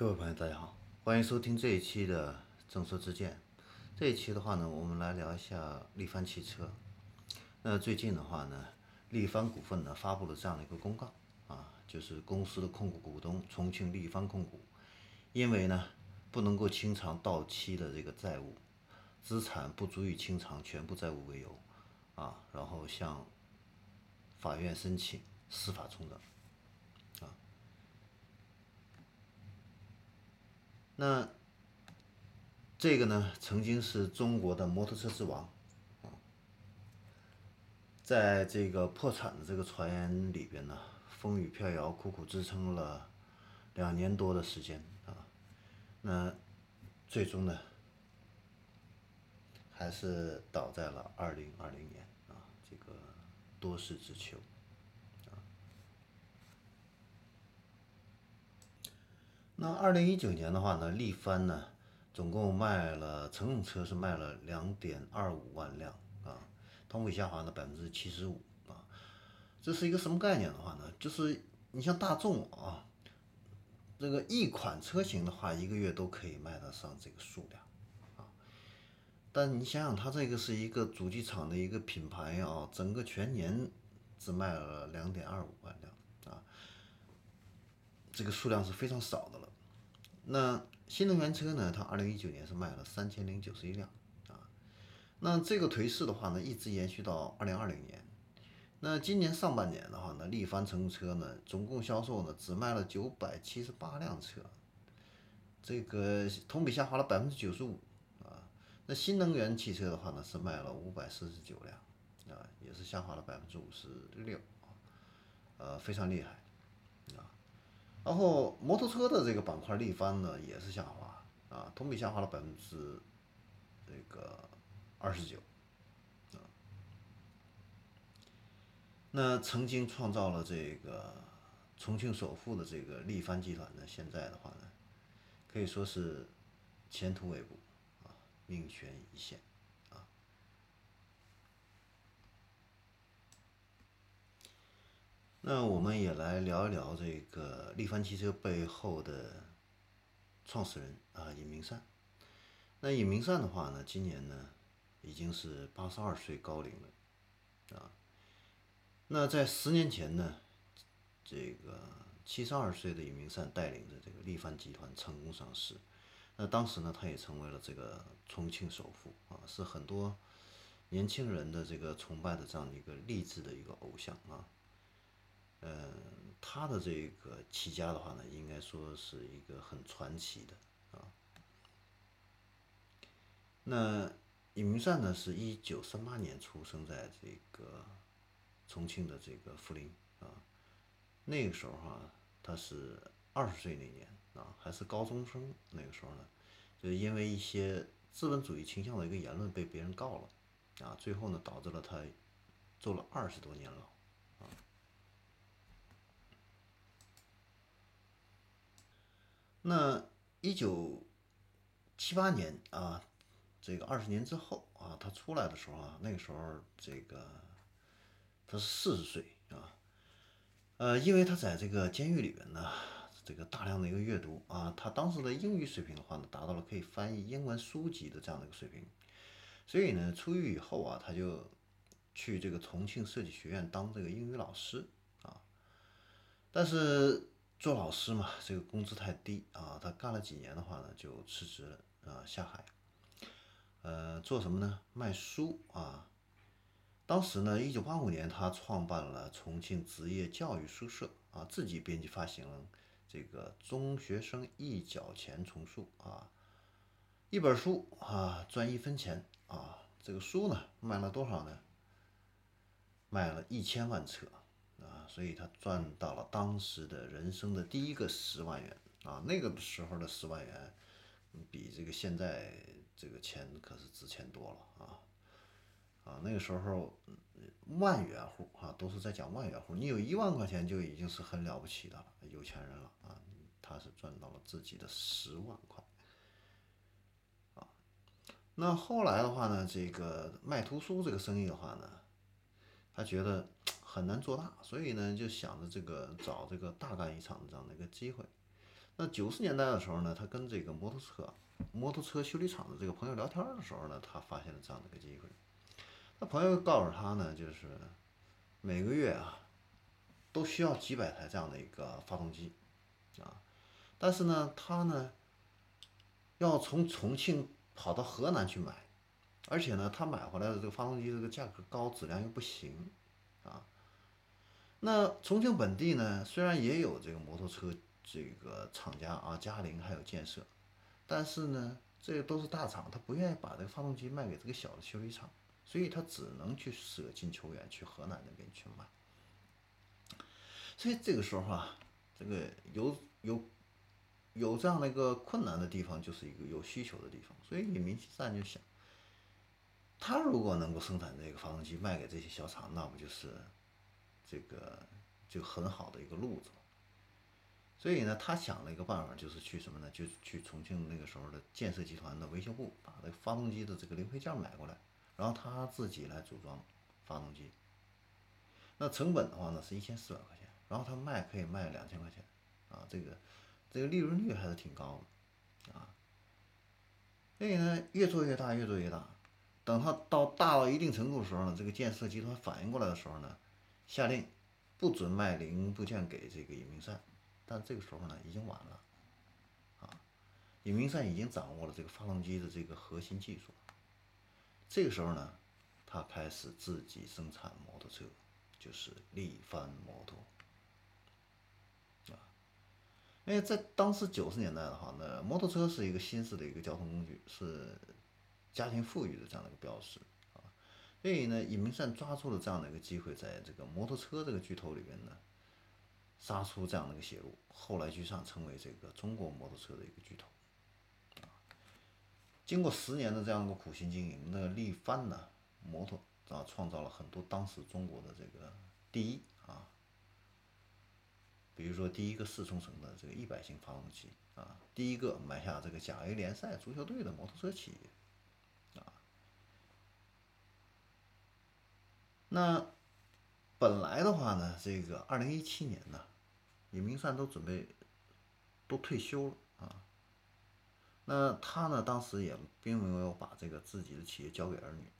各位朋友，大家好，欢迎收听这一期的正说之见。这一期的话呢，我们来聊一下力帆汽车。那最近的话呢，力帆股份呢发布了这样的一个公告啊，就是公司的控股股东重庆力帆控股，因为呢不能够清偿到期的这个债务，资产不足以清偿全部债务为由啊，然后向法院申请司法重整。那这个呢，曾经是中国的摩托车之王，啊，在这个破产的这个传言里边呢，风雨飘摇，苦苦支撑了两年多的时间啊，那最终呢，还是倒在了二零二零年啊，这个多事之秋。那二零一九年的话呢，力帆呢，总共卖了乘用车是卖了两点二五万辆啊，同比下滑了百分之七十五啊。这是一个什么概念的话呢？就是你像大众啊，这个一款车型的话，一个月都可以卖得上这个数量啊。但你想想，它这个是一个主机厂的一个品牌啊，整个全年只卖了两点二五万辆啊，这个数量是非常少的了。那新能源车呢？它二零一九年是卖了三千零九十一辆啊。那这个颓势的话呢，一直延续到二零二零年。那今年上半年的话呢，力帆乘用车呢，总共销售呢只卖了九百七十八辆车，这个同比下滑了百分之九十五啊。那新能源汽车的话呢，是卖了五百四十九辆啊，也是下滑了百分之五十六啊，呃，非常厉害啊。然后摩托车的这个板块力帆呢也是下滑啊，同比下滑了百分之这个二十九啊。那曾经创造了这个重庆首富的这个力帆集团呢，现在的话呢，可以说是前途未卜啊，命悬一线。那我们也来聊一聊这个力帆汽车背后的创始人啊，尹明善。那尹明善的话呢，今年呢已经是八十二岁高龄了啊。那在十年前呢，这个七十二岁的尹明善带领着这个力帆集团成功上市。那当时呢，他也成为了这个重庆首富啊，是很多年轻人的这个崇拜的这样的一个励志的一个偶像啊。嗯，他的这个起家的话呢，应该说是一个很传奇的啊。那尹明善呢，是一九三八年出生在这个重庆的这个涪陵啊。那个时候哈，他是二十岁那年啊，还是高中生。那个时候呢，就是因为一些资本主义倾向的一个言论被别人告了啊，最后呢，导致了他坐了二十多年牢。那一九七八年啊，这个二十年之后啊，他出来的时候啊，那个时候这个他是四十岁啊，呃，因为他在这个监狱里边呢，这个大量的一个阅读啊，他当时的英语水平的话呢，达到了可以翻译英文书籍的这样的一个水平，所以呢，出狱以后啊，他就去这个重庆设计学院当这个英语老师啊，但是。做老师嘛，这个工资太低啊，他干了几年的话呢，就辞职了啊，下海。呃，做什么呢？卖书啊。当时呢，一九八五年，他创办了重庆职业教育书社啊，自己编辑发行了这个中学生一角钱丛书啊，一本书啊赚一分钱啊，这个书呢卖了多少呢？卖了一千万册。啊，所以他赚到了当时的人生的第一个十万元。啊，那个时候的十万元，比这个现在这个钱可是值钱多了啊，啊，那个时候万元户啊，都是在讲万元户，你有一万块钱就已经是很了不起的了，有钱人了啊，他是赚到了自己的十万块，啊，那后来的话呢，这个卖图书这个生意的话呢，他觉得。很难做大，所以呢就想着这个找这个大干一场的这样的一个机会。那九十年代的时候呢，他跟这个摩托车摩托车修理厂的这个朋友聊天的时候呢，他发现了这样的一个机会。那朋友告诉他呢，就是每个月啊都需要几百台这样的一个发动机啊，但是呢，他呢要从重庆跑到河南去买，而且呢，他买回来的这个发动机这个价格高，质量又不行啊。那重庆本地呢，虽然也有这个摩托车这个厂家啊，嘉陵还有建设，但是呢，这个都是大厂，他不愿意把这个发动机卖给这个小的修理厂，所以他只能去舍近求远，去河南那边去卖。所以这个时候啊，这个有有有这样的一个困难的地方，就是一个有需求的地方。所以李明善就想，他如果能够生产这个发动机卖给这些小厂，那不就是？这个就很好的一个路子，所以呢，他想了一个办法，就是去什么呢？就去重庆那个时候的建设集团的维修部，把这个发动机的这个零配件买过来，然后他自己来组装发动机。那成本的话呢，是一千四百块钱，然后他卖可以卖两千块钱，啊，这个这个利润率还是挺高的，啊，所以呢，越做越大，越做越大。等他到大到一定程度的时候呢，这个建设集团反应过来的时候呢。下令不准卖零部件给这个尹明善，但这个时候呢，已经晚了，啊，尹明善已经掌握了这个发动机的这个核心技术，这个时候呢，他开始自己生产摩托车，就是力帆摩托，啊，因为在当时九十年代的话，那摩托车是一个新式的一个交通工具，是家庭富裕的这样的一个标识。所以呢，尹明善抓住了这样的一个机会，在这个摩托车这个巨头里边呢，杀出这样的一个血路，后来居上，成为这个中国摩托车的一个巨头。经过十年的这样一个苦心经营，那力帆呢，摩托啊，创造了很多当时中国的这个第一啊，比如说第一个四冲程的这个一百型发动机啊，第一个买下这个甲 A 联赛足球队的摩托车企业。那本来的话呢，这个二零一七年呢，李明善都准备都退休了啊。那他呢，当时也并没有把这个自己的企业交给儿女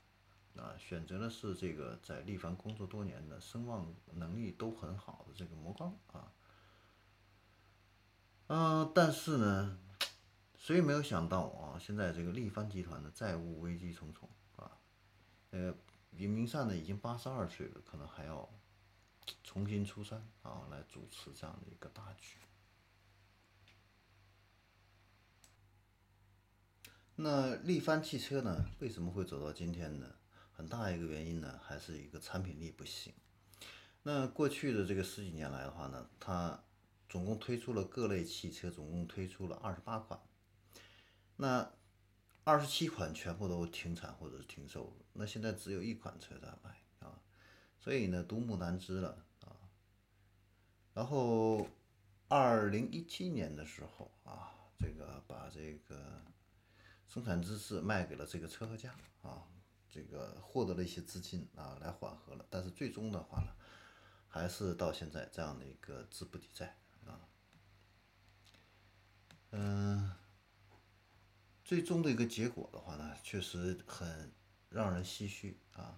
啊，选择的是这个在力帆工作多年的、声望能力都很好的这个魔光啊。嗯，但是呢，谁也没有想到啊，现在这个力帆集团的债务危机重重啊，呃。李明善呢，已经八十二岁了，可能还要重新出山啊，来主持这样的一个大局。那力帆汽车呢，为什么会走到今天呢？很大一个原因呢，还是一个产品力不行。那过去的这个十几年来的话呢，它总共推出了各类汽车，总共推出了二十八款。那二十七款全部都停产或者是停售，那现在只有一款车在卖啊，所以呢，独木难支了啊。然后，二零一七年的时候啊，这个把这个生产资质卖给了这个车和家啊，这个获得了一些资金啊，来缓和了。但是最终的话呢，还是到现在这样的一个资不抵债啊，嗯。最终的一个结果的话呢，确实很让人唏嘘啊。